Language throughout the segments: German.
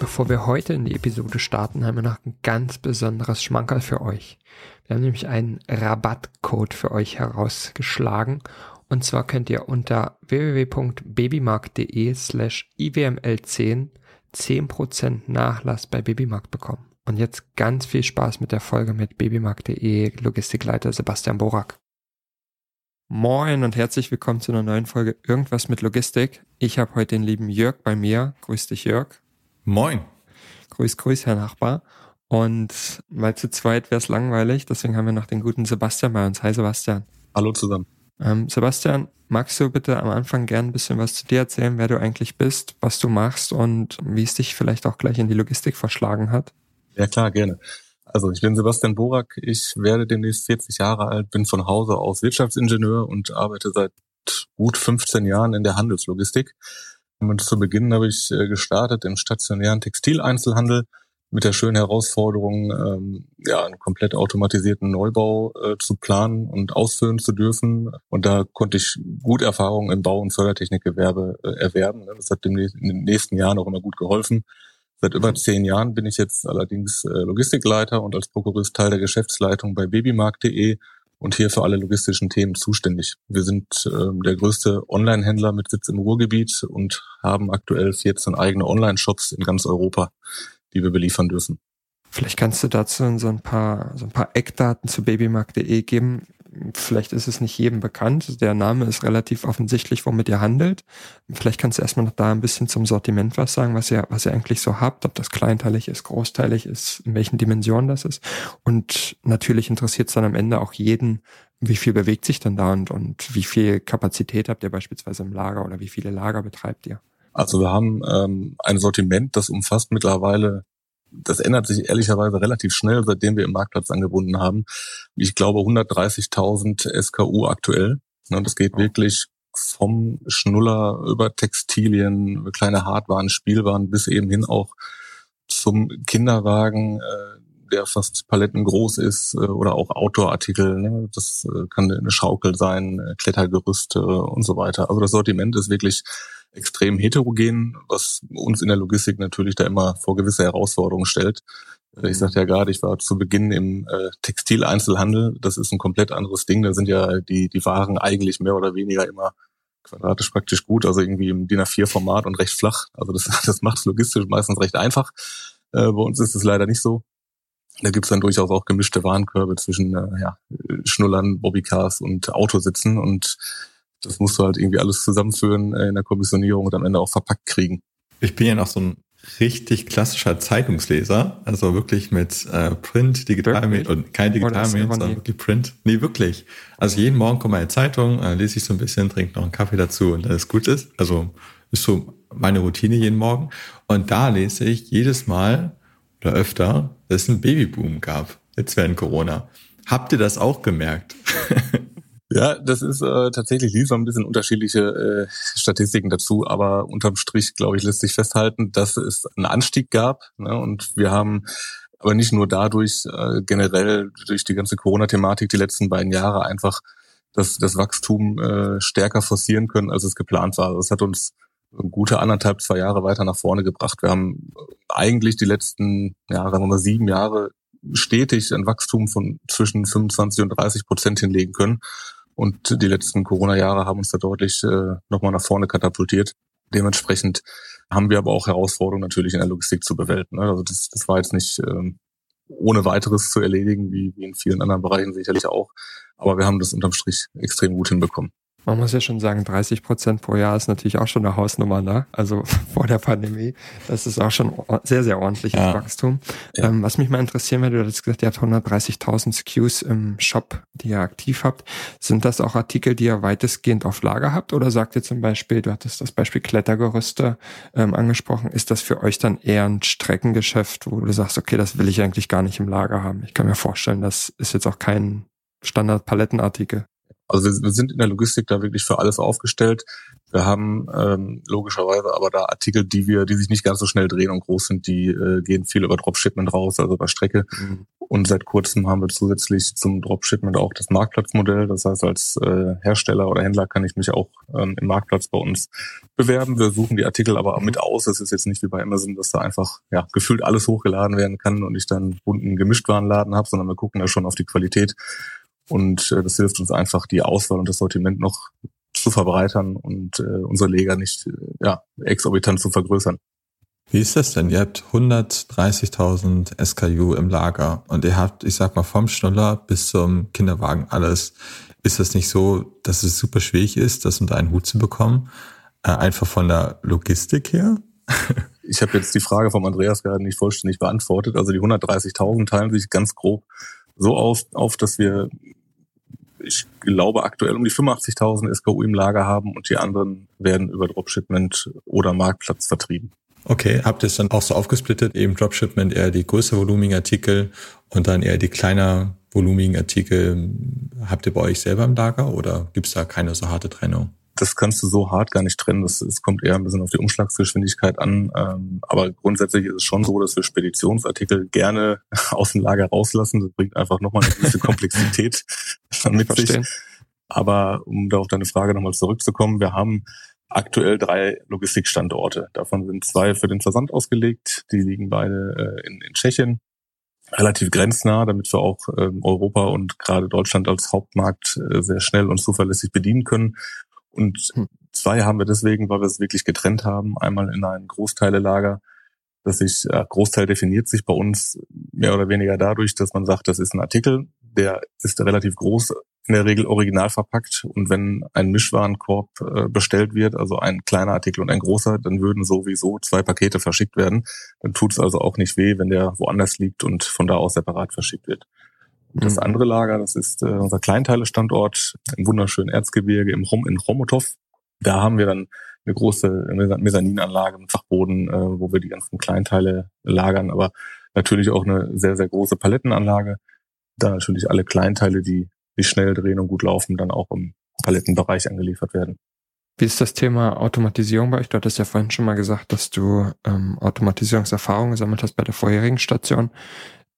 Bevor wir heute in die Episode starten, haben wir noch ein ganz besonderes Schmankerl für euch. Wir haben nämlich einen Rabattcode für euch herausgeschlagen. Und zwar könnt ihr unter www.babymarkt.de slash IWML10 10% Nachlass bei Babymarkt bekommen. Und jetzt ganz viel Spaß mit der Folge mit babymarkt.de Logistikleiter Sebastian Borak. Moin und herzlich willkommen zu einer neuen Folge Irgendwas mit Logistik. Ich habe heute den lieben Jörg bei mir. Grüß dich, Jörg. Moin. Grüß, grüß, Herr Nachbar. Und weil zu zweit wäre es langweilig, deswegen haben wir noch den guten Sebastian bei uns. Hi Sebastian. Hallo zusammen. Ähm, Sebastian, magst du bitte am Anfang gern ein bisschen was zu dir erzählen, wer du eigentlich bist, was du machst und wie es dich vielleicht auch gleich in die Logistik verschlagen hat? Ja klar, gerne. Also ich bin Sebastian Borak, ich werde demnächst 40 Jahre alt, bin von Hause aus Wirtschaftsingenieur und arbeite seit gut 15 Jahren in der Handelslogistik. Und zu Beginn habe ich äh, gestartet im stationären Textileinzelhandel mit der schönen Herausforderung, ähm, ja, einen komplett automatisierten Neubau äh, zu planen und ausführen zu dürfen. Und da konnte ich gut Erfahrungen im Bau- und Fördertechnikgewerbe äh, erwerben. Das hat in den nächsten Jahren auch immer gut geholfen. Seit über zehn Jahren bin ich jetzt allerdings äh, Logistikleiter und als Prokurist Teil der Geschäftsleitung bei babymarkt.de und hier für alle logistischen Themen zuständig. Wir sind äh, der größte Online-Händler mit Sitz im Ruhrgebiet und haben aktuell 14 eigene Online-Shops in ganz Europa, die wir beliefern dürfen. Vielleicht kannst du dazu so ein paar, so ein paar Eckdaten zu babymarkt.de geben. Vielleicht ist es nicht jedem bekannt. Der Name ist relativ offensichtlich, womit ihr handelt. Vielleicht kannst du erstmal noch da ein bisschen zum Sortiment was sagen, was ihr, was ihr eigentlich so habt, ob das kleinteilig ist, großteilig ist, in welchen Dimensionen das ist. Und natürlich interessiert es dann am Ende auch jeden, wie viel bewegt sich denn da und, und wie viel Kapazität habt ihr beispielsweise im Lager oder wie viele Lager betreibt ihr? Also wir haben ähm, ein Sortiment, das umfasst mittlerweile das ändert sich ehrlicherweise relativ schnell, seitdem wir im Marktplatz angebunden haben. Ich glaube 130.000 SKU aktuell. Und das geht wirklich vom Schnuller über Textilien, kleine Hardwaren, Spielwaren bis eben hin auch zum Kinderwagen, äh, der fast Paletten groß ist, äh, oder auch Outdoor-Artikel. Ne? Das äh, kann eine Schaukel sein, Klettergerüste und so weiter. Also das Sortiment ist wirklich extrem heterogen, was uns in der Logistik natürlich da immer vor gewisse Herausforderungen stellt. Äh, ich sagte ja gerade, ich war zu Beginn im äh, Textileinzelhandel. Das ist ein komplett anderes Ding. Da sind ja die, die Waren eigentlich mehr oder weniger immer quadratisch praktisch gut, also irgendwie im DIN A4-Format und recht flach. Also das, das macht es logistisch meistens recht einfach. Äh, bei uns ist es leider nicht so. Da gibt's dann durchaus auch gemischte Warenkörbe zwischen äh, ja, Schnullern, Bobbycars und Autositzen. Und das musst du halt irgendwie alles zusammenführen äh, in der Kommissionierung und am Ende auch verpackt kriegen. Ich bin ja noch so ein richtig klassischer Zeitungsleser, also wirklich mit äh, Print, Digitalmedien und kein Digitalmedien, sondern wirklich Print. Nee, wirklich. Also jeden Morgen kommt meine Zeitung, äh, lese ich so ein bisschen, trinke noch einen Kaffee dazu und alles gut ist. Also ist so meine Routine jeden Morgen. Und da lese ich jedes Mal oder öfter, dass es einen Babyboom gab, jetzt während Corona. Habt ihr das auch gemerkt? Ja, das ist äh, tatsächlich liefern ein bisschen unterschiedliche äh, Statistiken dazu, aber unterm Strich, glaube ich, lässt sich festhalten, dass es einen Anstieg gab. Ne? Und wir haben aber nicht nur dadurch, äh, generell durch die ganze Corona-Thematik die letzten beiden Jahre einfach das, das Wachstum äh, stärker forcieren können, als es geplant war. Das hat uns gute anderthalb, zwei Jahre weiter nach vorne gebracht. Wir haben eigentlich die letzten, ja, sagen wir mal, sieben Jahre stetig ein Wachstum von zwischen 25 und 30 Prozent hinlegen können. Und die letzten Corona-Jahre haben uns da deutlich äh, nochmal nach vorne katapultiert. Dementsprechend haben wir aber auch Herausforderungen natürlich in der Logistik zu bewältigen. Ne? Also das, das war jetzt nicht ähm, ohne weiteres zu erledigen, wie, wie in vielen anderen Bereichen sicherlich auch. Aber wir haben das unterm Strich extrem gut hinbekommen. Man muss ja schon sagen, 30 Prozent pro Jahr ist natürlich auch schon eine Hausnummer, ne? Also vor der Pandemie. Das ist auch schon sehr, sehr ordentliches ja. Wachstum. Ja. Ähm, was mich mal interessieren würde, du hast gesagt, ihr habt 130.000 SKUs im Shop, die ihr aktiv habt. Sind das auch Artikel, die ihr weitestgehend auf Lager habt? Oder sagt ihr zum Beispiel, du hattest das Beispiel Klettergerüste ähm, angesprochen, ist das für euch dann eher ein Streckengeschäft, wo du sagst, okay, das will ich eigentlich gar nicht im Lager haben? Ich kann mir vorstellen, das ist jetzt auch kein Standard-Palettenartikel. Also wir, wir, sind in der Logistik da wirklich für alles aufgestellt. Wir haben ähm, logischerweise aber da Artikel, die wir, die sich nicht ganz so schnell drehen und groß sind, die äh, gehen viel über Dropshipment raus, also über Strecke. Mhm. Und seit kurzem haben wir zusätzlich zum Dropshipment auch das Marktplatzmodell. Das heißt, als äh, Hersteller oder Händler kann ich mich auch ähm, im Marktplatz bei uns bewerben. Wir suchen die Artikel aber auch mit aus. Es ist jetzt nicht wie bei Amazon, dass da einfach ja gefühlt alles hochgeladen werden kann und ich dann bunten Gemischtwarenladen habe, sondern wir gucken da schon auf die Qualität und äh, das hilft uns einfach, die Auswahl und das Sortiment noch zu verbreitern und äh, unsere Leger nicht äh, ja, exorbitant zu vergrößern. Wie ist das denn? Ihr habt 130.000 SKU im Lager und ihr habt, ich sag mal, vom Schnuller bis zum Kinderwagen alles. Ist das nicht so, dass es super schwierig ist, das unter einen Hut zu bekommen? Äh, einfach von der Logistik her? ich habe jetzt die Frage vom Andreas gerade nicht vollständig beantwortet. Also die 130.000 teilen sich ganz grob so auf, auf dass wir ich glaube, aktuell um die 85.000 SKU im Lager haben und die anderen werden über Dropshipment oder Marktplatz vertrieben. Okay, habt ihr es dann auch so aufgesplittet, eben Dropshipment eher die größer volumigen Artikel und dann eher die kleiner volumigen Artikel habt ihr bei euch selber im Lager oder gibt es da keine so harte Trennung? Das kannst du so hart gar nicht trennen. Das, es kommt eher ein bisschen auf die Umschlagsgeschwindigkeit an. Ähm, aber grundsätzlich ist es schon so, dass wir Speditionsartikel gerne aus dem Lager rauslassen. Das bringt einfach nochmal eine gewisse Komplexität mit sich. Aber um da auf deine Frage nochmal zurückzukommen, wir haben aktuell drei Logistikstandorte. Davon sind zwei für den Versand ausgelegt. Die liegen beide äh, in, in Tschechien relativ grenznah, damit wir auch ähm, Europa und gerade Deutschland als Hauptmarkt äh, sehr schnell und zuverlässig bedienen können. Und hm. zwei haben wir deswegen, weil wir es wirklich getrennt haben. Einmal in ein Großteilelager, das sich, äh, Großteil definiert sich bei uns mehr oder weniger dadurch, dass man sagt, das ist ein Artikel, der ist relativ groß, in der Regel original verpackt. Und wenn ein Mischwarenkorb äh, bestellt wird, also ein kleiner Artikel und ein großer, dann würden sowieso zwei Pakete verschickt werden. Dann tut es also auch nicht weh, wenn der woanders liegt und von da aus separat verschickt wird. Das mhm. andere Lager, das ist äh, unser Kleinteile-Standort im wunderschönen Erzgebirge im Rom, in Chomutov. Da haben wir dann eine große Mezzaninanlage mit Fachboden, äh, wo wir die ganzen Kleinteile lagern, aber natürlich auch eine sehr, sehr große Palettenanlage. Da natürlich alle Kleinteile, die, die schnell drehen und gut laufen, dann auch im Palettenbereich angeliefert werden. Wie ist das Thema Automatisierung bei euch? Du hattest ja vorhin schon mal gesagt, dass du ähm, Automatisierungserfahrung gesammelt hast bei der vorherigen Station.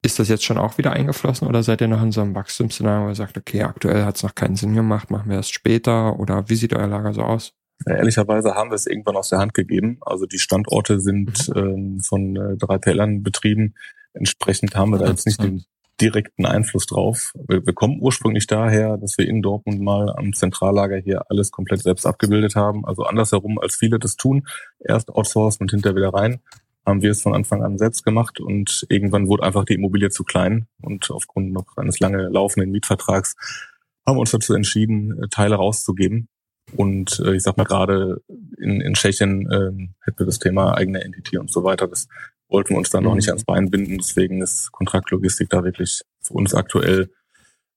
Ist das jetzt schon auch wieder eingeflossen oder seid ihr noch in so einem Wachstumsszenario, wo ihr sagt, okay, aktuell hat es noch keinen Sinn gemacht, machen wir es später oder wie sieht euer Lager so aus? Ja, ehrlicherweise haben wir es irgendwann aus der Hand gegeben. Also die Standorte sind mhm. ähm, von äh, drei PLern betrieben. Entsprechend haben wir da jetzt nicht den direkten Einfluss drauf. Wir, wir, kommen ursprünglich daher, dass wir in Dortmund mal am Zentrallager hier alles komplett selbst abgebildet haben. Also andersherum, als viele das tun. Erst outsourcen und hinterher wieder rein haben wir es von Anfang an selbst gemacht und irgendwann wurde einfach die Immobilie zu klein und aufgrund noch eines lange laufenden Mietvertrags haben wir uns dazu entschieden, äh, Teile rauszugeben. Und äh, ich sag mal gerade in, in Tschechien äh, hätten wir das Thema eigene Entity und so weiter. Das wollten wir uns dann mhm. noch nicht ans Bein binden. Deswegen ist Kontraktlogistik da wirklich für uns aktuell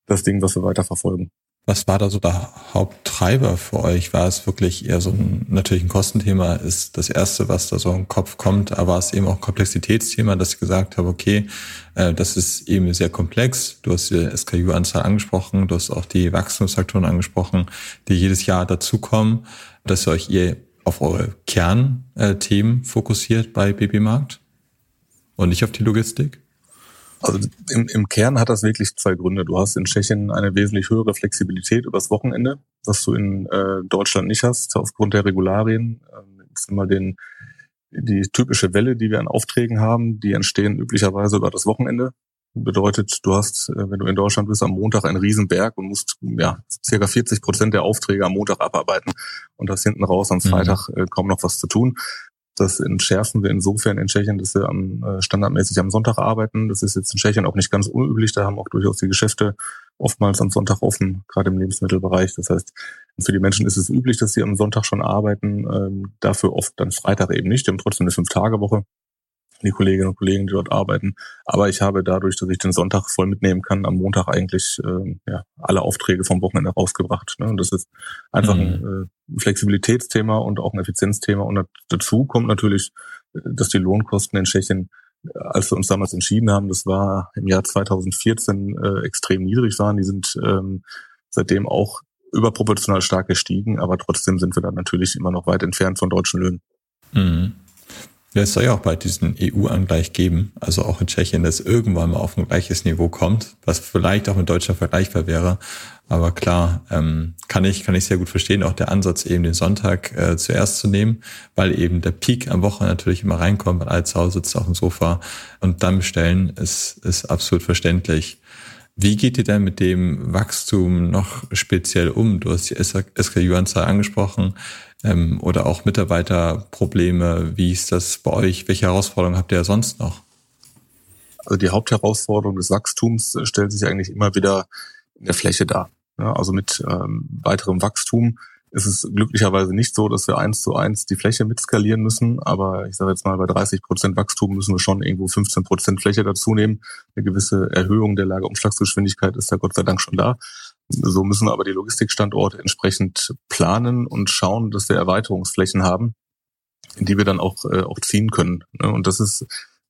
das Ding, was wir weiter verfolgen. Was war da so der Haupttreiber für euch? War es wirklich eher so ein, natürlich ein Kostenthema, ist das erste, was da so im Kopf kommt, aber war es eben auch ein Komplexitätsthema, dass ich gesagt habe, okay, äh, das ist eben sehr komplex. Du hast die SKU-Anzahl angesprochen, du hast auch die Wachstumsfaktoren angesprochen, die jedes Jahr dazukommen, dass ihr euch eher auf eure Kernthemen fokussiert bei BB Markt und nicht auf die Logistik? Also im, im Kern hat das wirklich zwei Gründe. Du hast in Tschechien eine wesentlich höhere Flexibilität übers Wochenende, was du in äh, Deutschland nicht hast, aufgrund der Regularien. Ähm, jetzt immer den, die typische Welle, die wir an Aufträgen haben, die entstehen üblicherweise über das Wochenende. Bedeutet, du hast, äh, wenn du in Deutschland bist, am Montag einen Riesenberg und musst ja circa 40 Prozent der Aufträge am Montag abarbeiten und hast hinten raus am mhm. Freitag mhm. kaum noch was zu tun. Das entschärfen wir insofern in Tschechien, dass wir am, äh, standardmäßig am Sonntag arbeiten. Das ist jetzt in Tschechien auch nicht ganz unüblich. Da haben auch durchaus die Geschäfte oftmals am Sonntag offen, gerade im Lebensmittelbereich. Das heißt, für die Menschen ist es üblich, dass sie am Sonntag schon arbeiten. Ähm, dafür oft dann Freitag eben nicht. Die haben trotzdem eine Fünf-Tage-Woche die Kolleginnen und Kollegen, die dort arbeiten. Aber ich habe dadurch, dass ich den Sonntag voll mitnehmen kann, am Montag eigentlich äh, ja, alle Aufträge vom Wochenende rausgebracht. Ne? Und das ist einfach mhm. ein äh, Flexibilitätsthema und auch ein Effizienzthema. Und dazu kommt natürlich, dass die Lohnkosten in Tschechien, äh, als wir uns damals entschieden haben, das war im Jahr 2014 äh, extrem niedrig waren. Die sind ähm, seitdem auch überproportional stark gestiegen, aber trotzdem sind wir dann natürlich immer noch weit entfernt von deutschen Löhnen. Mhm. Ja, es soll ja auch bald diesen EU-Angleich geben, also auch in Tschechien, dass irgendwann mal auf ein gleiches Niveau kommt, was vielleicht auch mit Deutschland vergleichbar wäre. Aber klar, ähm, kann ich kann ich sehr gut verstehen, auch der Ansatz eben den Sonntag äh, zuerst zu nehmen, weil eben der Peak am Wochenende natürlich immer reinkommt, weil alle zu Hause sitzen auf dem Sofa und dann bestellen, ist, ist absolut verständlich. Wie geht ihr denn mit dem Wachstum noch speziell um? Du hast die SKU-Anzahl angesprochen ähm, oder auch Mitarbeiterprobleme. Wie ist das bei euch? Welche Herausforderungen habt ihr sonst noch? Also die Hauptherausforderung des Wachstums stellt sich eigentlich immer wieder in der Fläche dar. Ja, also mit ähm, weiterem Wachstum ist es glücklicherweise nicht so, dass wir eins zu eins die Fläche mitskalieren müssen. Aber ich sage jetzt mal, bei 30 Prozent Wachstum müssen wir schon irgendwo 15 Prozent Fläche dazu nehmen. Eine gewisse Erhöhung der Lagerumschlagsgeschwindigkeit ist ja Gott sei Dank schon da. So müssen aber die Logistikstandorte entsprechend planen und schauen, dass wir Erweiterungsflächen haben, die wir dann auch, äh, auch ziehen können. Ne? Und das ist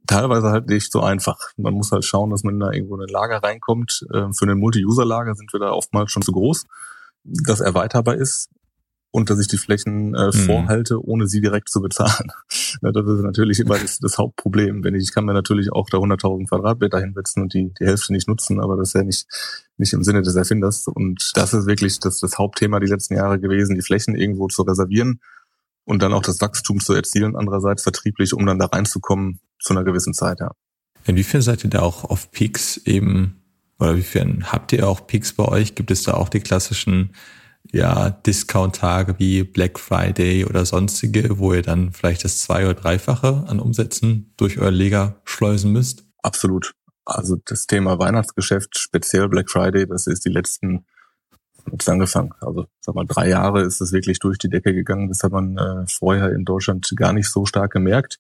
teilweise halt nicht so einfach. Man muss halt schauen, dass man da irgendwo in ein Lager reinkommt. Ähm, für ein Multi-User-Lager sind wir da oftmals schon zu groß, das erweiterbar ist und dass ich die Flächen äh, mhm. vorhalte, ohne sie direkt zu bezahlen. Das ist natürlich immer das, das Hauptproblem. Wenn ich, ich kann mir natürlich auch da 100.000 Quadratmeter hinsetzen und die, die Hälfte nicht nutzen, aber das ist ja nicht, nicht im Sinne des Erfinders. Und das ist wirklich das, das Hauptthema die letzten Jahre gewesen, die Flächen irgendwo zu reservieren und dann auch das Wachstum zu erzielen, andererseits vertrieblich, um dann da reinzukommen zu einer gewissen Zeit, ja. Inwiefern seid ihr da auch auf Peaks eben, oder wie habt ihr auch Peaks bei euch? Gibt es da auch die klassischen ja, Discount-Tage wie Black Friday oder sonstige, wo ihr dann vielleicht das zwei- oder dreifache an Umsätzen durch euer Lega schleusen müsst? Absolut. Also das Thema Weihnachtsgeschäft, speziell Black Friday, das ist die letzten jetzt angefangen. Also sag mal, drei Jahre ist es wirklich durch die Decke gegangen. Das hat man äh, vorher in Deutschland gar nicht so stark gemerkt.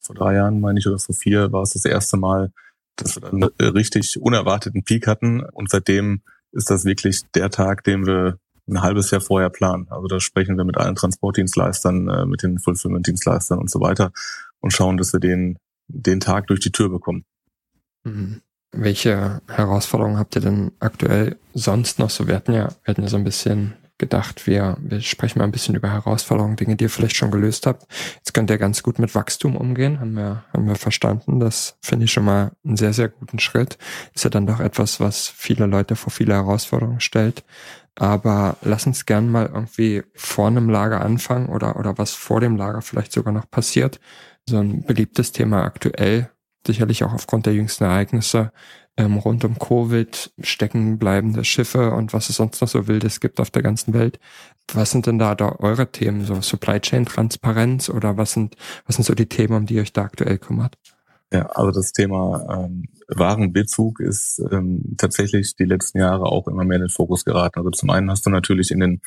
Vor drei Jahren, meine ich, oder vor vier war es das erste Mal, dass wir dann einen richtig unerwarteten Peak hatten. Und seitdem ist das wirklich der Tag, den wir ein halbes Jahr vorher planen. Also da sprechen wir mit allen Transportdienstleistern, äh, mit den Fulfillment-Dienstleistern und so weiter und schauen, dass wir den, den Tag durch die Tür bekommen. Mhm. Welche Herausforderungen habt ihr denn aktuell sonst noch so? Wir hatten ja, wir hatten ja so ein bisschen gedacht, wir, wir sprechen mal ein bisschen über Herausforderungen, Dinge, die ihr vielleicht schon gelöst habt. Jetzt könnt ihr ganz gut mit Wachstum umgehen, haben wir, haben wir verstanden. Das finde ich schon mal einen sehr, sehr guten Schritt. Ist ja dann doch etwas, was viele Leute vor viele Herausforderungen stellt. Aber lass uns gern mal irgendwie vor einem Lager anfangen oder, oder was vor dem Lager vielleicht sogar noch passiert. So ein beliebtes Thema aktuell, sicherlich auch aufgrund der jüngsten Ereignisse, ähm, rund um Covid, stecken bleibende Schiffe und was es sonst noch so Wildes gibt auf der ganzen Welt. Was sind denn da, da eure Themen, so Supply Chain Transparenz oder was sind, was sind so die Themen, um die ihr euch da aktuell kümmert? Ja, also das Thema ähm, Warenbezug ist ähm, tatsächlich die letzten Jahre auch immer mehr in den Fokus geraten. Also zum einen hast du natürlich in den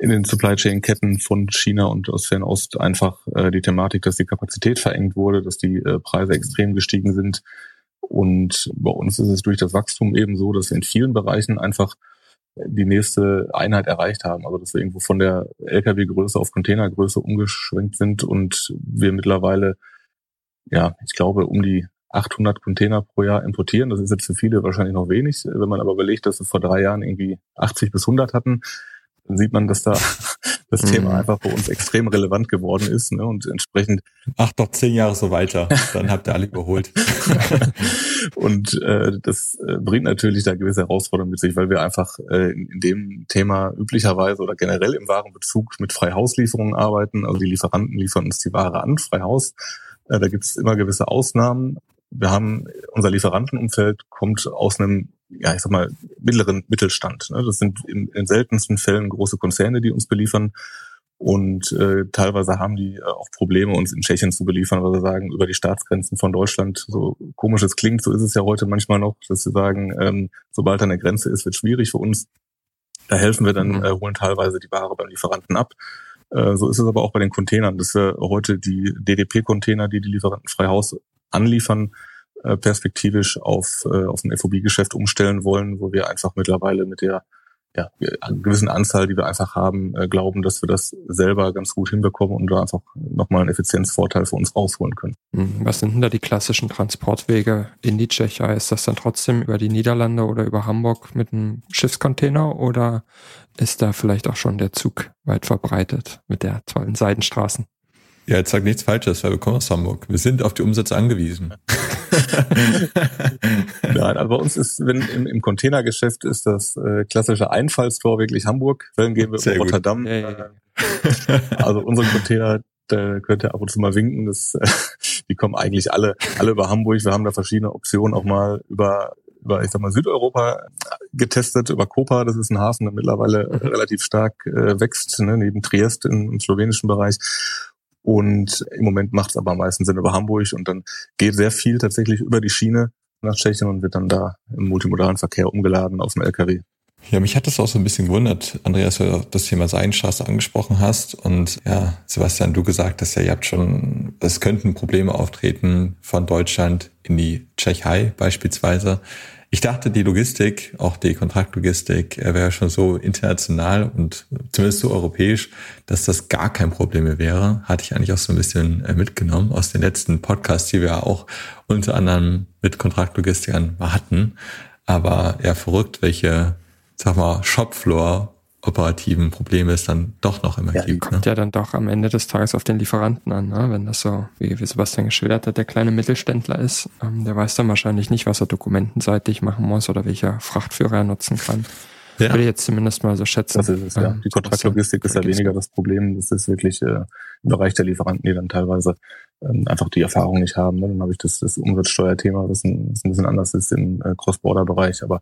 in den Supply Chain Ketten von China und aus Fernost einfach äh, die Thematik, dass die Kapazität verengt wurde, dass die äh, Preise extrem gestiegen sind, und bei uns ist es durch das Wachstum eben so, dass wir in vielen Bereichen einfach die nächste Einheit erreicht haben. Also dass wir irgendwo von der Lkw-Größe auf Containergröße umgeschwenkt sind und wir mittlerweile, ja, ich glaube, um die 800 Container pro Jahr importieren. Das ist jetzt für viele wahrscheinlich noch wenig. Wenn man aber überlegt, dass wir vor drei Jahren irgendwie 80 bis 100 hatten, dann sieht man, dass da das mhm. Thema einfach bei uns extrem relevant geworden ist. Ne? Und entsprechend. Ach doch, zehn Jahre so weiter, dann habt ihr alle überholt. und äh, das äh, bringt natürlich da gewisse Herausforderungen mit sich, weil wir einfach äh, in, dem Thema üblicherweise oder generell im Warenbezug mit Freihauslieferungen arbeiten. Also die Lieferanten liefern uns die Ware an, Freihaus. Äh, da gibt es immer gewisse Ausnahmen. Wir haben unser Lieferantenumfeld kommt aus einem ja, ich sag mal, mittleren Mittelstand. Ne? Das sind in, in seltensten Fällen große Konzerne, die uns beliefern. Und äh, teilweise haben die äh, auch Probleme, uns in Tschechien zu beliefern, weil sie sagen, über die Staatsgrenzen von Deutschland, so komisch es klingt, so ist es ja heute manchmal noch, dass sie sagen, ähm, sobald eine Grenze ist, wird schwierig für uns. Da helfen wir dann, mhm. äh, holen teilweise die Ware beim Lieferanten ab. Äh, so ist es aber auch bei den Containern, dass wir heute die DDP-Container, die die Lieferanten frei Haus anliefern, äh, perspektivisch auf, äh, auf ein FOB-Geschäft umstellen wollen, wo wir einfach mittlerweile mit der ja, einer gewissen Anzahl, die wir einfach haben, äh, glauben, dass wir das selber ganz gut hinbekommen und da einfach nochmal einen Effizienzvorteil für uns rausholen können. Hm, was sind denn da die klassischen Transportwege in die Tschechei? Ist das dann trotzdem über die Niederlande oder über Hamburg mit einem Schiffscontainer oder ist da vielleicht auch schon der Zug weit verbreitet mit der tollen Seidenstraßen? Ja, jetzt sag nichts Falsches, weil wir kommen aus Hamburg. Wir sind auf die Umsätze angewiesen. Nein, also bei uns ist, wenn im, im Containergeschäft ist das äh, klassische Einfallstor wirklich Hamburg. Dann gehen wir über Rotterdam. Ja, ja, ja. Also unsere Container, da könnt ihr ab und zu mal winken. Das, äh, die kommen eigentlich alle, alle über Hamburg. Wir haben da verschiedene Optionen auch mal über über, ich sag mal, Südeuropa getestet, über Kopa, das ist ein Hafen, der mittlerweile mhm. relativ stark äh, wächst, ne, neben Triest im, im slowenischen Bereich. Und im Moment macht es aber am meisten Sinn über Hamburg und dann geht sehr viel tatsächlich über die Schiene nach Tschechien und wird dann da im multimodalen Verkehr umgeladen auf dem LKW. Ja, mich hat das auch so ein bisschen gewundert, Andreas, du das Thema Seidenstraße angesprochen hast. Und ja, Sebastian, du gesagt hast ja, ihr habt schon, es könnten Probleme auftreten von Deutschland in die Tschechei beispielsweise. Ich dachte, die Logistik, auch die Kontraktlogistik, äh, wäre schon so international und zumindest so europäisch, dass das gar kein Problem mehr wäre. Hatte ich eigentlich auch so ein bisschen äh, mitgenommen aus den letzten Podcasts, die wir auch unter anderem mit Kontraktlogistikern hatten. Aber ja, verrückt, welche, sag mal, Shopfloor operativen Probleme es dann doch noch immer ja, gibt. Kommt ne? ja dann doch am Ende des Tages auf den Lieferanten an, ne? wenn das so, wie, wie Sebastian geschildert hat, der kleine Mittelständler ist, ähm, der weiß dann wahrscheinlich nicht, was er dokumentenseitig machen muss oder welcher Frachtführer er nutzen kann. Ja. Würde ich jetzt zumindest mal so schätzen. Das ist es, ja. Ähm, die Kontraktlogistik ist ja weniger das Problem. Das ist wirklich äh, im Bereich der Lieferanten, die dann teilweise ähm, einfach die Erfahrung nicht haben. Ne? Dann habe ich das, das Umsatzsteuerthema, das ein, das ein bisschen anders ist im äh, Cross-Border-Bereich. Aber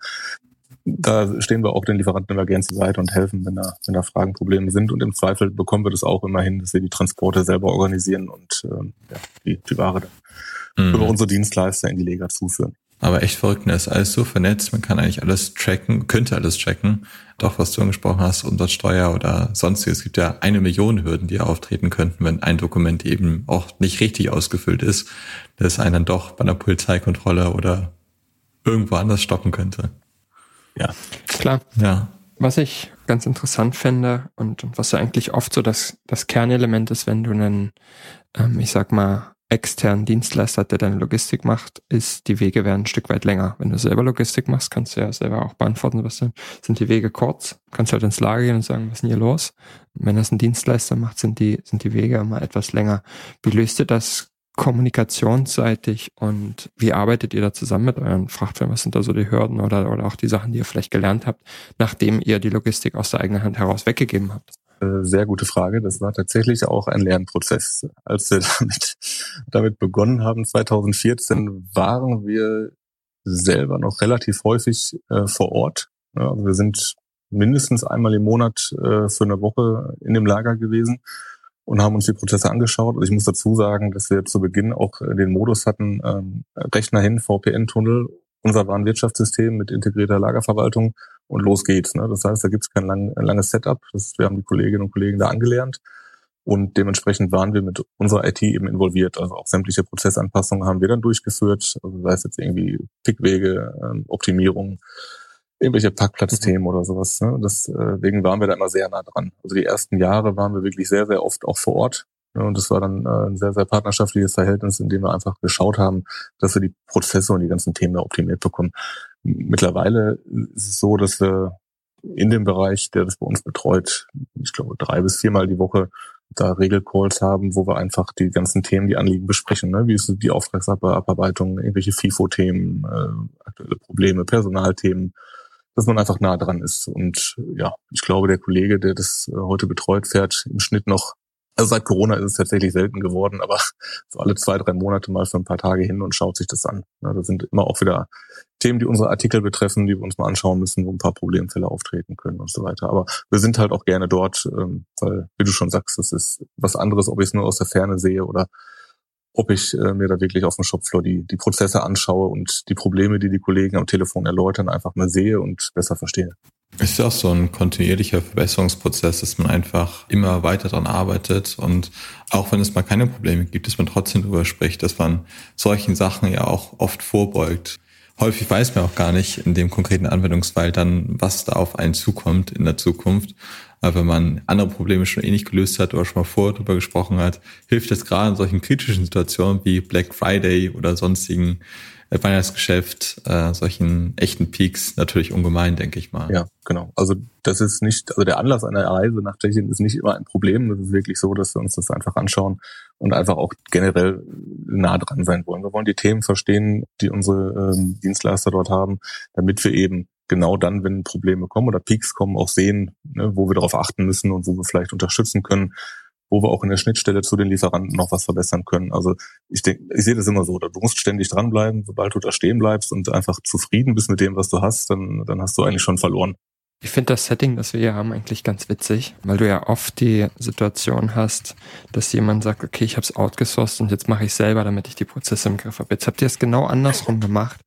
da stehen wir auch den Lieferanten immer gern zur Seite und helfen, wenn da, wenn da Fragen, Probleme sind. Und im Zweifel bekommen wir das auch immer hin, dass wir die Transporte selber organisieren und ähm, ja, die, die Ware dann mhm. über unsere Dienstleister in die Lega zuführen. Aber echt verrückt, ne? ist alles so vernetzt, man kann eigentlich alles tracken, könnte alles tracken. Doch, was du angesprochen hast, Umsatzsteuer oder sonstiges. Es gibt ja eine Million Hürden, die auftreten könnten, wenn ein Dokument eben auch nicht richtig ausgefüllt ist, dass einen dann doch bei einer Polizeikontrolle oder irgendwo anders stoppen könnte. Ja. Klar. Ja. Was ich ganz interessant finde und, und was ja eigentlich oft so das, das Kernelement ist, wenn du einen, ähm, ich sag mal, externen Dienstleister, der deine Logistik macht, ist, die Wege werden ein Stück weit länger. Wenn du selber Logistik machst, kannst du ja selber auch beantworten, was denn, sind die Wege kurz, kannst halt ins Lager gehen und sagen, was ist denn hier los? wenn das ein Dienstleister macht, sind die, sind die Wege immer etwas länger. Wie löst ihr das kommunikationsseitig und wie arbeitet ihr da zusammen mit euren Frachtfirmen? Was sind da so die Hürden oder, oder auch die Sachen, die ihr vielleicht gelernt habt, nachdem ihr die Logistik aus der eigenen Hand heraus weggegeben habt? Äh, sehr gute Frage. Das war tatsächlich auch ein Lernprozess. Als wir damit, damit begonnen haben, 2014, waren wir selber noch relativ häufig äh, vor Ort. Ja, also wir sind mindestens einmal im Monat äh, für eine Woche in dem Lager gewesen und haben uns die Prozesse angeschaut. Also ich muss dazu sagen, dass wir zu Beginn auch äh, den Modus hatten, ähm, Rechner hin, VPN-Tunnel, unser Warenwirtschaftssystem mit integrierter Lagerverwaltung und los geht's. Ne? Das heißt, da gibt's kein lang, langes Setup. Das, wir haben die Kolleginnen und Kollegen da angelernt und dementsprechend waren wir mit unserer IT eben involviert. Also auch sämtliche Prozessanpassungen haben wir dann durchgeführt, also sei es jetzt irgendwie Pickwege, ähm, Optimierung, irgendwelche Parkplatzthemen mhm. oder sowas. Ne? Deswegen waren wir da immer sehr nah dran. Also die ersten Jahre waren wir wirklich sehr, sehr oft auch vor Ort. Ne? Und das war dann äh, ein sehr, sehr partnerschaftliches Verhältnis, in dem wir einfach geschaut haben, dass wir die Prozesse und die ganzen Themen da optimiert bekommen. Mittlerweile ist es so, dass wir in dem Bereich, der das bei uns betreut, ich glaube drei bis viermal die Woche da Regelcalls haben, wo wir einfach die ganzen Themen, die Anliegen besprechen. Ne? Wie ist die Auftragsabarbeitung, irgendwelche FIFO-Themen, äh, aktuelle Probleme, Personalthemen, dass man einfach nah dran ist. Und ja, ich glaube, der Kollege, der das äh, heute betreut, fährt im Schnitt noch Also seit Corona ist es tatsächlich selten geworden, aber so alle zwei, drei Monate mal für ein paar Tage hin und schaut sich das an. Ja, da sind immer auch wieder Themen, die unsere Artikel betreffen, die wir uns mal anschauen müssen, wo ein paar Problemfälle auftreten können und so weiter. Aber wir sind halt auch gerne dort, ähm, weil, wie du schon sagst, es ist was anderes, ob ich es nur aus der Ferne sehe oder ob ich äh, mir da wirklich auf dem Shopfloor die, die Prozesse anschaue und die Probleme, die die Kollegen am Telefon erläutern, einfach mal sehe und besser verstehe. Es ist ja auch so ein kontinuierlicher Verbesserungsprozess, dass man einfach immer weiter daran arbeitet und auch wenn es mal keine Probleme gibt, dass man trotzdem darüber spricht, dass man solchen Sachen ja auch oft vorbeugt. Häufig weiß man auch gar nicht in dem konkreten Anwendungsfall dann, was da auf einen zukommt in der Zukunft. Aber wenn man andere Probleme schon eh nicht gelöst hat oder schon mal vorher darüber gesprochen hat, hilft es gerade in solchen kritischen Situationen wie Black Friday oder sonstigen Weihnachtsgeschäft, äh, solchen echten Peaks natürlich ungemein, denke ich mal. Ja, genau. Also das ist nicht, also der Anlass einer Reise nach Tschechien ist nicht immer ein Problem. Das ist wirklich so, dass wir uns das einfach anschauen und einfach auch generell nah dran sein wollen. Wir wollen die Themen verstehen, die unsere ähm, Dienstleister dort haben, damit wir eben genau dann, wenn Probleme kommen oder Peaks kommen, auch sehen, ne, wo wir darauf achten müssen und wo wir vielleicht unterstützen können wo wir auch in der Schnittstelle zu den Lieferanten noch was verbessern können. Also ich denke, ich sehe das immer so, du musst ständig dranbleiben, sobald du da stehen bleibst und einfach zufrieden bist mit dem, was du hast, dann, dann hast du eigentlich schon verloren. Ich finde das Setting, das wir hier haben, eigentlich ganz witzig, weil du ja oft die Situation hast, dass jemand sagt, okay, ich habe es outgesourced und jetzt mache ich selber, damit ich die Prozesse im Griff habe. Jetzt habt ihr es genau andersrum gemacht.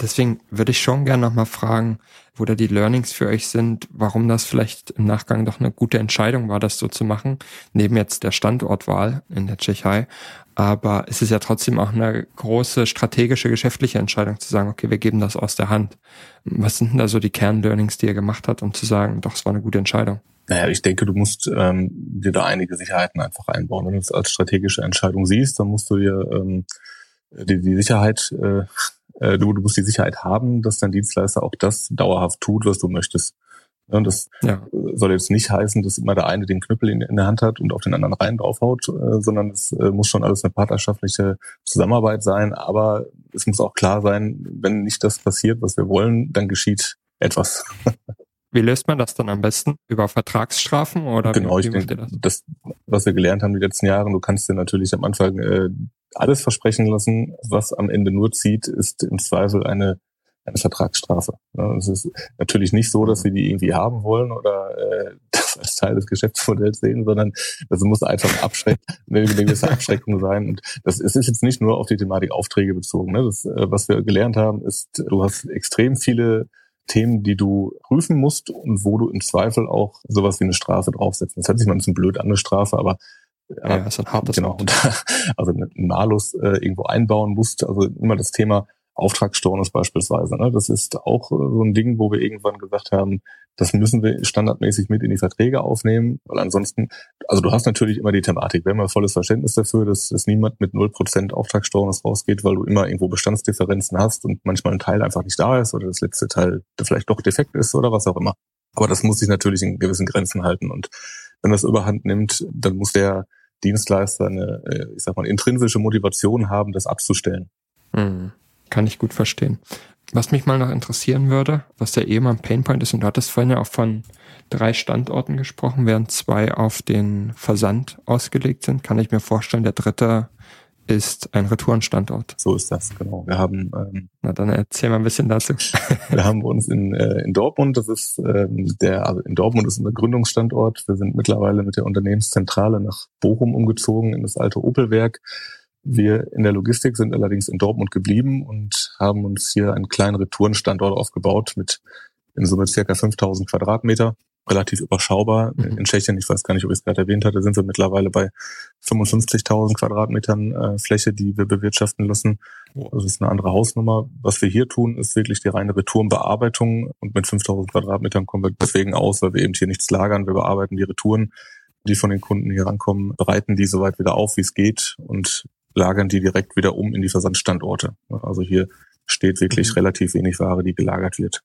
Deswegen würde ich schon gerne nochmal fragen, wo da die Learnings für euch sind, warum das vielleicht im Nachgang doch eine gute Entscheidung war, das so zu machen, neben jetzt der Standortwahl in der Tschechei. Aber es ist ja trotzdem auch eine große strategische, geschäftliche Entscheidung zu sagen, okay, wir geben das aus der Hand. Was sind denn da so die Kernlearnings, die ihr gemacht habt, um zu sagen, doch, es war eine gute Entscheidung? Naja, ich denke, du musst ähm, dir da einige Sicherheiten einfach einbauen. Wenn du es als strategische Entscheidung siehst, dann musst du dir ähm, die, die Sicherheit äh, äh, du, du musst die Sicherheit haben, dass dein Dienstleister auch das dauerhaft tut, was du möchtest. Und das ja. soll jetzt nicht heißen, dass immer der eine den Knüppel in, in der Hand hat und auf den anderen rein draufhaut, äh, sondern es äh, muss schon alles eine partnerschaftliche Zusammenarbeit sein. Aber es muss auch klar sein, wenn nicht das passiert, was wir wollen, dann geschieht etwas. Wie löst man das dann am besten? Über Vertragsstrafen oder genau, wie, wie ich denke, das? das, was wir gelernt haben die letzten Jahre, du kannst dir natürlich am Anfang äh, alles versprechen lassen, was am Ende nur zieht, ist im Zweifel eine, eine Vertragsstrafe. Es ist natürlich nicht so, dass sie die irgendwie haben wollen oder äh, das als Teil des Geschäftsmodells sehen, sondern das muss einfach abschreck, eine gewisse Abschreckung sein. Und das es ist jetzt nicht nur auf die Thematik Aufträge bezogen. Ne? Das, äh, was wir gelernt haben, ist, du hast extrem viele Themen, die du prüfen musst und wo du im Zweifel auch sowas wie eine Strafe draufsetzen. Das hört sich mal ein bisschen blöd an, eine Strafe, aber ja, ist ein hartes genau, und, also einen Malus äh, irgendwo einbauen musst. Also immer das Thema Auftragsstornos beispielsweise. Ne? Das ist auch äh, so ein Ding, wo wir irgendwann gesagt haben, das müssen wir standardmäßig mit in die Verträge aufnehmen, weil ansonsten, also du hast natürlich immer die Thematik, wir haben ja volles Verständnis dafür, dass, dass niemand mit 0% Auftragsstornos rausgeht, weil du immer irgendwo Bestandsdifferenzen hast und manchmal ein Teil einfach nicht da ist oder das letzte Teil vielleicht doch defekt ist oder was auch immer. Aber das muss sich natürlich in gewissen Grenzen halten und wenn das überhand nimmt, dann muss der Dienstleister eine, äh, ich sag mal, intrinsische Motivation haben, das abzustellen. Mhm. Kann ich gut verstehen. Was mich mal noch interessieren würde, was der Ehemann Painpoint ist, und du hattest vorhin ja auch von drei Standorten gesprochen, während zwei auf den Versand ausgelegt sind, kann ich mir vorstellen, der dritte ist ein Retourenstandort. So ist das, genau. Wir haben ähm, Na dann erzähl mal ein bisschen dazu. wir haben uns in, äh, in Dortmund, das ist ähm, der, also in Dortmund ist unser Gründungsstandort. Wir sind mittlerweile mit der Unternehmenszentrale nach Bochum umgezogen in das alte Opelwerk. Wir in der Logistik sind allerdings in Dortmund geblieben und haben uns hier einen kleinen Retourenstandort aufgebaut mit in Summe circa 5000 Quadratmeter relativ überschaubar. Mhm. In Tschechien, ich weiß gar nicht, ob ich es gerade erwähnt hatte, sind wir mittlerweile bei 55.000 Quadratmetern äh, Fläche, die wir bewirtschaften lassen. Das ist eine andere Hausnummer. Was wir hier tun, ist wirklich die reine Retourenbearbeitung. Und mit 5.000 Quadratmetern kommen wir deswegen aus, weil wir eben hier nichts lagern. Wir bearbeiten die Retouren, die von den Kunden hier rankommen, bereiten die soweit wieder auf, wie es geht und lagern die direkt wieder um in die Versandstandorte. Also hier steht wirklich mhm. relativ wenig Ware, die gelagert wird.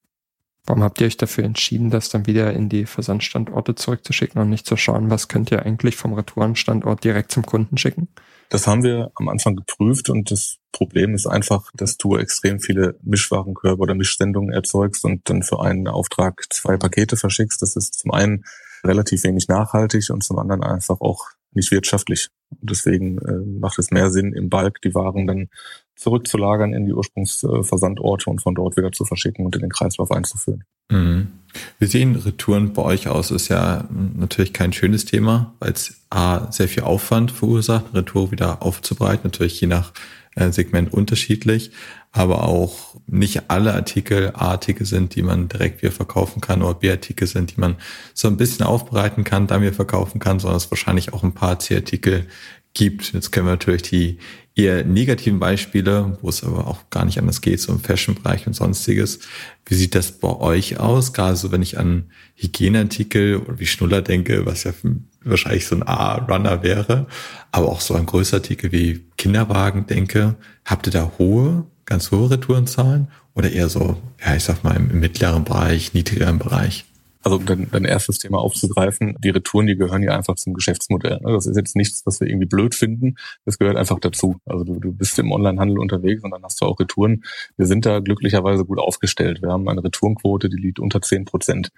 Warum habt ihr euch dafür entschieden, das dann wieder in die Versandstandorte zurückzuschicken und nicht zu schauen, was könnt ihr eigentlich vom Retourenstandort direkt zum Kunden schicken? Das haben wir am Anfang geprüft und das Problem ist einfach, dass du extrem viele Mischwarenkörbe oder Mischsendungen erzeugst und dann für einen Auftrag zwei Pakete verschickst. Das ist zum einen relativ wenig nachhaltig und zum anderen einfach auch nicht wirtschaftlich. Deswegen äh, macht es mehr Sinn, im Balk die Waren dann zurückzulagern in die Ursprungsversandorte und von dort wieder zu verschicken und in den Kreislauf einzuführen. Mhm. Wie sehen Retouren bei euch aus? Ist ja natürlich kein schönes Thema, weil es A, sehr viel Aufwand verursacht, Retour wieder aufzubereiten, natürlich je nach äh, Segment unterschiedlich, aber auch nicht alle Artikel A-Artikel sind, die man direkt wieder verkaufen kann oder B-Artikel sind, die man so ein bisschen aufbereiten kann, dann wieder verkaufen kann, sondern es wahrscheinlich auch ein paar C-Artikel gibt. Jetzt können wir natürlich die eher negativen Beispiele, wo es aber auch gar nicht anders geht, so im Fashion-Bereich und sonstiges. Wie sieht das bei euch aus? Gerade so, wenn ich an Hygieneartikel oder wie Schnuller denke, was ja wahrscheinlich so ein A-Runner wäre, aber auch so ein größer Artikel wie Kinderwagen denke, habt ihr da hohe, ganz hohe Retourenzahlen oder eher so, ja, ich sag mal im mittleren Bereich, niedrigeren Bereich? Also dein, dein erstes Thema aufzugreifen, die Retouren, die gehören ja einfach zum Geschäftsmodell. Ne? Das ist jetzt nichts, was wir irgendwie blöd finden. Das gehört einfach dazu. Also du, du bist im Onlinehandel unterwegs und dann hast du auch Retouren. Wir sind da glücklicherweise gut aufgestellt. Wir haben eine Retourenquote, die liegt unter zehn Prozent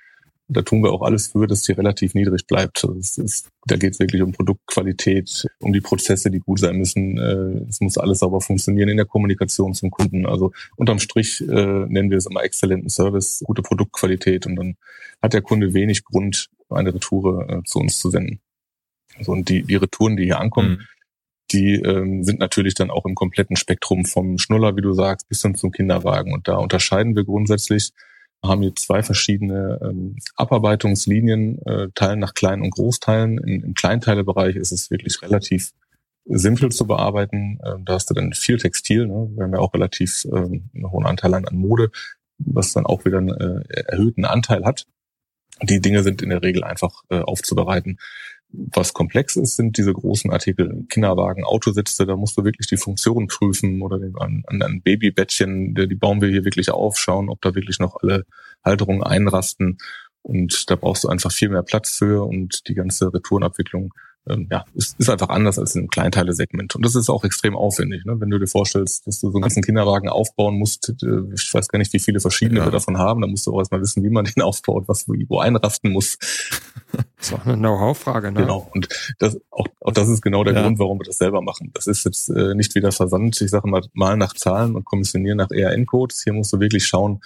da tun wir auch alles für, dass die relativ niedrig bleibt. Also ist, da geht es wirklich um Produktqualität, um die Prozesse, die gut sein müssen. Äh, es muss alles sauber funktionieren in der Kommunikation zum Kunden. Also unterm Strich äh, nennen wir es immer exzellenten Service, gute Produktqualität und dann hat der Kunde wenig Grund, eine Retour äh, zu uns zu senden. Also und die, die Retouren, die hier ankommen, mhm. die ähm, sind natürlich dann auch im kompletten Spektrum vom Schnuller, wie du sagst, bis hin zum Kinderwagen. Und da unterscheiden wir grundsätzlich haben wir zwei verschiedene ähm, Abarbeitungslinien, äh, Teilen nach Klein- und Großteilen. In, Im Kleinteilebereich ist es wirklich relativ simpel zu bearbeiten. Ähm, da hast du dann viel Textil. Ne? Wir haben ja auch relativ ähm, einen hohen Anteil an, an Mode, was dann auch wieder einen äh, erhöhten Anteil hat. Die Dinge sind in der Regel einfach äh, aufzubereiten. Was komplex ist, sind diese großen Artikel, Kinderwagen, Autositze, da musst du wirklich die Funktion prüfen oder an, an ein Babybettchen, die bauen wir hier wirklich auf, schauen, ob da wirklich noch alle Halterungen einrasten. Und da brauchst du einfach viel mehr Platz für und die ganze Retourenabwicklung ähm, ja, ist, ist einfach anders als im Kleinteile-Segment. Und das ist auch extrem aufwendig. Ne? Wenn du dir vorstellst, dass du so einen ganzen Kinderwagen aufbauen musst, äh, ich weiß gar nicht, wie viele verschiedene ja. wir davon haben, dann musst du auch erstmal wissen, wie man den aufbaut, was wo, wo einrasten muss. Das ist auch eine Know-how-Frage, ne? Genau. Und das, auch, auch das ist genau der ja. Grund, warum wir das selber machen. Das ist jetzt äh, nicht wieder Versand, ich sage mal, mal nach Zahlen und kommissionieren nach ERN-Codes. Hier musst du wirklich schauen,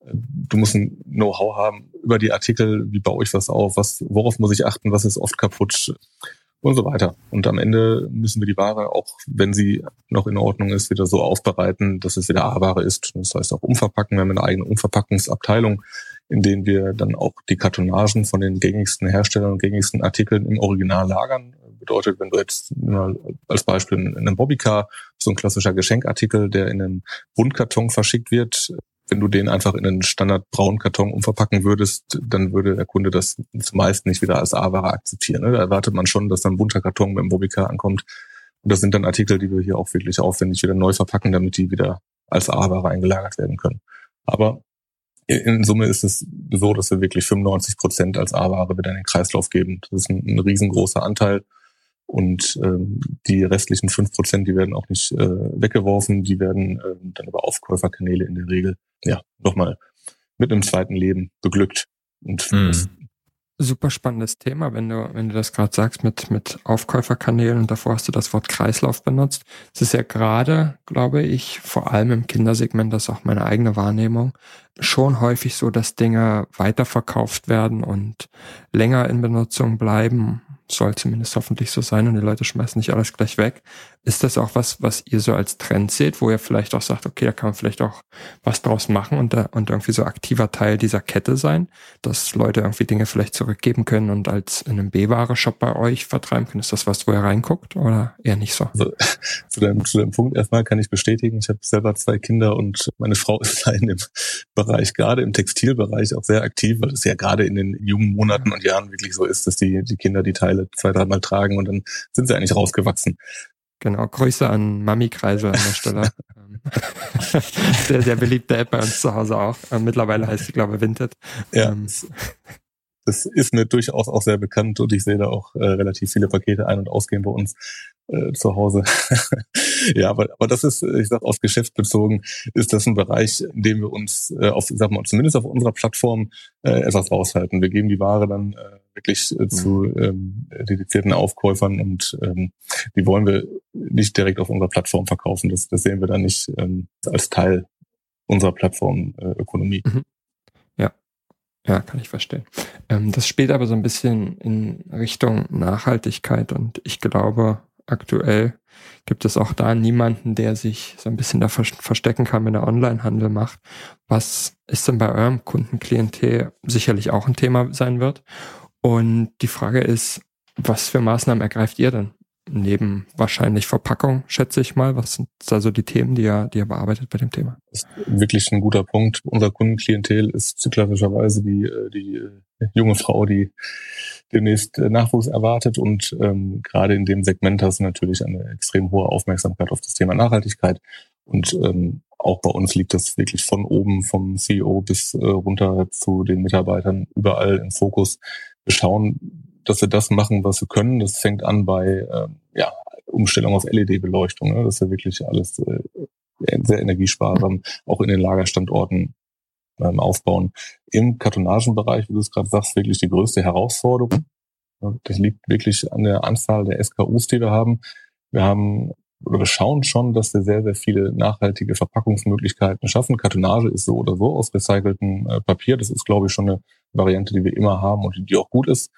äh, du musst ein Know-how haben über die Artikel, wie baue ich was auf, was, worauf muss ich achten, was ist oft kaputt und so weiter. Und am Ende müssen wir die Ware, auch wenn sie noch in Ordnung ist, wieder so aufbereiten, dass es wieder A-Ware ist. Das heißt auch umverpacken. Wir haben eine eigene Umverpackungsabteilung, in denen wir dann auch die Kartonagen von den gängigsten Herstellern und gängigsten Artikeln im Original lagern. Bedeutet, wenn du jetzt als Beispiel in einem Bobbycar, so ein klassischer Geschenkartikel, der in einem Wundkarton verschickt wird, wenn du den einfach in einen Standard braunen Karton umverpacken würdest, dann würde der Kunde das zumeist nicht wieder als A-Ware akzeptieren. Ne? Da erwartet man schon, dass dann ein bunter Karton mit dem Bobbycar ankommt. Und das sind dann Artikel, die wir hier auch wirklich aufwendig wieder neu verpacken, damit die wieder als A-Ware eingelagert werden können. Aber in Summe ist es so, dass wir wirklich 95 Prozent als A-Ware wieder in den Kreislauf geben. Das ist ein, ein riesengroßer Anteil. Und ähm, die restlichen fünf Prozent, die werden auch nicht äh, weggeworfen, die werden äh, dann über Aufkäuferkanäle in der Regel ja nochmal mit einem zweiten Leben beglückt. Und mhm. Super spannendes Thema, wenn du, wenn du das gerade sagst mit, mit Aufkäuferkanälen und davor hast du das Wort Kreislauf benutzt. Es ist ja gerade, glaube ich, vor allem im Kindersegment, das ist auch meine eigene Wahrnehmung, schon häufig so, dass Dinge weiterverkauft werden und länger in Benutzung bleiben soll zumindest hoffentlich so sein und die Leute schmeißen nicht alles gleich weg. Ist das auch was, was ihr so als Trend seht, wo ihr vielleicht auch sagt, okay, da kann man vielleicht auch was draus machen und, da, und irgendwie so aktiver Teil dieser Kette sein, dass Leute irgendwie Dinge vielleicht zurückgeben können und als in einem B-Ware-Shop bei euch vertreiben können? Ist das was, wo ihr reinguckt oder eher nicht so? Also, zu, deinem, zu deinem Punkt erstmal kann ich bestätigen, ich habe selber zwei Kinder und meine Frau ist da in dem Bereich, gerade im Textilbereich auch sehr aktiv, weil es ja gerade in den jungen Monaten und Jahren wirklich so ist, dass die, die Kinder die Teile zwei, dreimal tragen und dann sind sie eigentlich rausgewachsen. Genau, Grüße an Mami Kreisel an der Stelle. sehr, sehr beliebte App bei uns zu Hause auch. Ähm, mittlerweile heißt sie, glaube ich, Vinted. Ja. Ähm, das ist mir durchaus auch sehr bekannt und ich sehe da auch äh, relativ viele Pakete ein- und ausgehen bei uns äh, zu Hause. ja, aber, aber das ist, ich sag, auf Geschäft bezogen, ist das ein Bereich, in dem wir uns äh, auf, ich sag mal, zumindest auf unserer Plattform äh, etwas raushalten. Wir geben die Ware dann äh, wirklich äh, zu ähm, dedizierten Aufkäufern und ähm, die wollen wir nicht direkt auf unserer Plattform verkaufen. Das, das sehen wir dann nicht ähm, als Teil unserer Plattformökonomie. Äh, mhm. Ja, ja, kann ich verstehen. Ähm, das spielt aber so ein bisschen in Richtung Nachhaltigkeit und ich glaube, aktuell gibt es auch da niemanden, der sich so ein bisschen da verstecken kann, wenn er Onlinehandel macht. Was ist denn bei eurem Kundenklientel sicherlich auch ein Thema sein wird? Und die Frage ist, was für Maßnahmen ergreift ihr denn? Neben wahrscheinlich Verpackung, schätze ich mal. Was sind also die Themen, die ihr, die ihr bearbeitet bei dem Thema? Das ist wirklich ein guter Punkt. Unser Kundenklientel ist klassischerweise die, äh, die äh, junge Frau, die demnächst äh, Nachwuchs erwartet und ähm, gerade in dem Segment hast du natürlich eine extrem hohe Aufmerksamkeit auf das Thema Nachhaltigkeit und ähm, auch bei uns liegt das wirklich von oben vom CEO bis äh, runter zu den Mitarbeitern überall im Fokus. Wir schauen, dass wir das machen, was wir können. Das fängt an bei äh, ja, Umstellung auf LED-Beleuchtung, ne? dass wir wirklich alles äh, sehr energiesparsam auch in den Lagerstandorten ähm, aufbauen. Im Kartonagenbereich, wie du es gerade sagst, wirklich die größte Herausforderung. Das liegt wirklich an der Anzahl der SKUs, die wir haben. Wir haben oder wir schauen schon, dass wir sehr, sehr viele nachhaltige Verpackungsmöglichkeiten schaffen. Kartonage ist so oder so aus recyceltem äh, Papier. Das ist, glaube ich, schon eine Variante, die wir immer haben und die auch gut ist.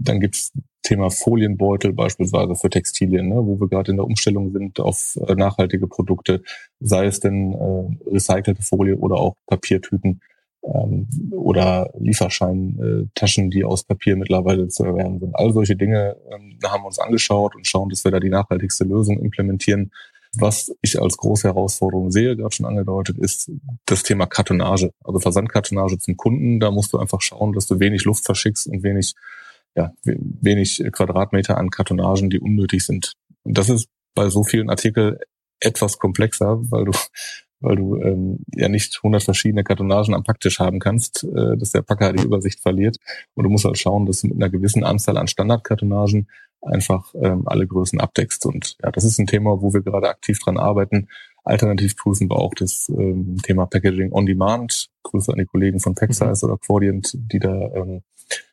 Dann gibt's Thema Folienbeutel beispielsweise für Textilien, ne, wo wir gerade in der Umstellung sind auf äh, nachhaltige Produkte, sei es denn äh, recycelte Folie oder auch Papiertüten ähm, oder Lieferscheintaschen, die aus Papier mittlerweile zu erwerben sind. All solche Dinge ähm, haben wir uns angeschaut und schauen, dass wir da die nachhaltigste Lösung implementieren. Was ich als große Herausforderung sehe, gerade schon angedeutet, ist das Thema Kartonage, also Versandkartonage zum Kunden. Da musst du einfach schauen, dass du wenig Luft verschickst und wenig ja, wenig Quadratmeter an Kartonagen, die unnötig sind. Und das ist bei so vielen Artikeln etwas komplexer, weil du weil du ähm, ja nicht 100 verschiedene Kartonagen am Packtisch haben kannst, äh, dass der Packer die Übersicht verliert. Und du musst halt schauen, dass du mit einer gewissen Anzahl an Standardkartonagen einfach ähm, alle Größen abdeckst. Und ja, das ist ein Thema, wo wir gerade aktiv dran arbeiten. Alternativ prüfen wir auch das ähm, Thema Packaging on Demand. Grüße an die Kollegen von Packsize mhm. oder Quadient, die da ähm,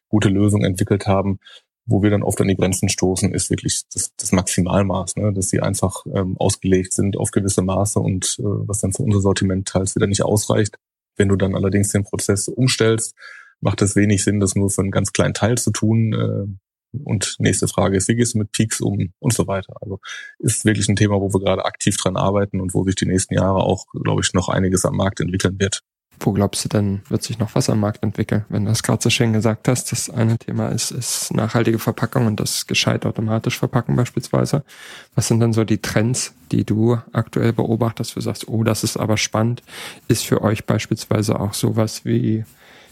gute Lösungen entwickelt haben. Wo wir dann oft an die Grenzen stoßen, ist wirklich das, das Maximalmaß, ne? dass sie einfach ähm, ausgelegt sind auf gewisse Maße und äh, was dann für unser Sortiment teils wieder nicht ausreicht. Wenn du dann allerdings den Prozess umstellst, macht es wenig Sinn, das nur für einen ganz kleinen Teil zu tun. Äh, und nächste Frage ist, wie gehst du mit Peaks um und so weiter. Also ist wirklich ein Thema, wo wir gerade aktiv dran arbeiten und wo sich die nächsten Jahre auch, glaube ich, noch einiges am Markt entwickeln wird. Wo glaubst du denn, wird sich noch was am Markt entwickeln? Wenn du das gerade so schön gesagt hast, das eine Thema ist, ist nachhaltige Verpackung und das gescheit automatisch verpacken beispielsweise. Was sind dann so die Trends, die du aktuell beobachtest, wo du sagst, oh, das ist aber spannend? Ist für euch beispielsweise auch sowas wie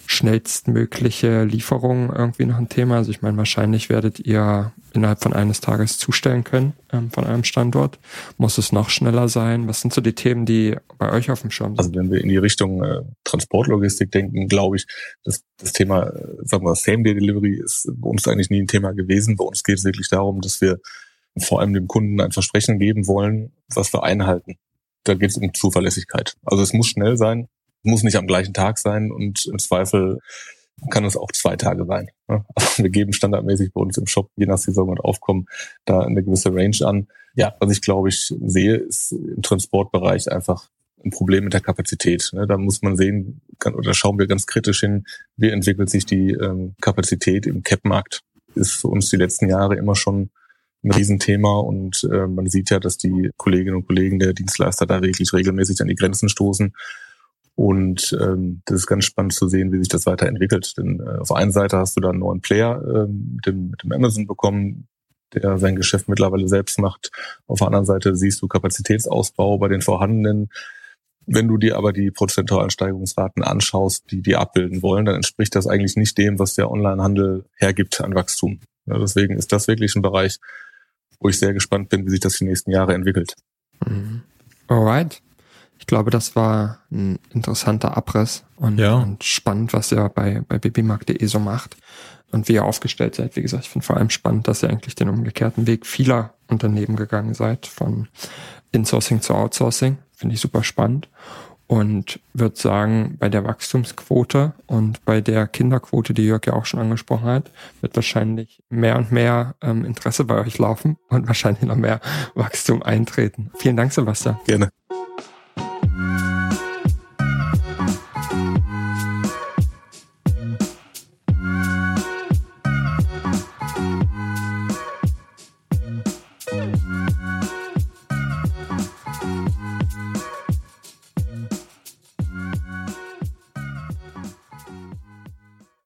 schnellstmögliche Lieferung irgendwie noch ein Thema? Also ich meine, wahrscheinlich werdet ihr innerhalb von eines Tages zustellen können ähm, von einem Standort. Muss es noch schneller sein? Was sind so die Themen, die bei euch auf dem Schirm sind? Also wenn wir in die Richtung äh, Transportlogistik denken, glaube ich, dass das Thema, äh, sagen wir, Same-Day-Delivery ist bei uns eigentlich nie ein Thema gewesen. Bei uns geht es wirklich darum, dass wir vor allem dem Kunden ein Versprechen geben wollen, was wir einhalten. Da geht es um Zuverlässigkeit. Also es muss schnell sein, muss nicht am gleichen Tag sein und im Zweifel kann es auch zwei Tage sein. Also wir geben standardmäßig bei uns im Shop, je nach Saison und Aufkommen, da eine gewisse Range an. Ja, was ich glaube ich sehe, ist im Transportbereich einfach ein Problem mit der Kapazität. Ne? Da muss man sehen, oder schauen wir ganz kritisch hin, wie entwickelt sich die ähm, Kapazität im Cap-Markt. Ist für uns die letzten Jahre immer schon ein Riesenthema und äh, man sieht ja, dass die Kolleginnen und Kollegen der Dienstleister da wirklich regelmäßig an die Grenzen stoßen und ähm, das ist ganz spannend zu sehen, wie sich das weiterentwickelt. Denn äh, auf der einen Seite hast du da einen neuen Player äh, mit, dem, mit dem Amazon bekommen, der sein Geschäft mittlerweile selbst macht. Auf der anderen Seite siehst du Kapazitätsausbau bei den vorhandenen. Wenn du dir aber die prozentualen Steigerungsraten anschaust, die die abbilden wollen, dann entspricht das eigentlich nicht dem, was der Onlinehandel hergibt an Wachstum. Ja, deswegen ist das wirklich ein Bereich, wo ich sehr gespannt bin, wie sich das die nächsten Jahre entwickelt. Mhm. Alright. Ich glaube, das war ein interessanter Abriss und, ja. und spannend, was ihr bei, bei babymarkt.de so macht und wie ihr aufgestellt seid. Wie gesagt, ich finde vor allem spannend, dass ihr eigentlich den umgekehrten Weg vieler Unternehmen gegangen seid, von Insourcing zu Outsourcing. Finde ich super spannend. und würde sagen, bei der Wachstumsquote und bei der Kinderquote, die Jörg ja auch schon angesprochen hat, wird wahrscheinlich mehr und mehr ähm, Interesse bei euch laufen und wahrscheinlich noch mehr Wachstum eintreten. Vielen Dank, Sebastian. Gerne.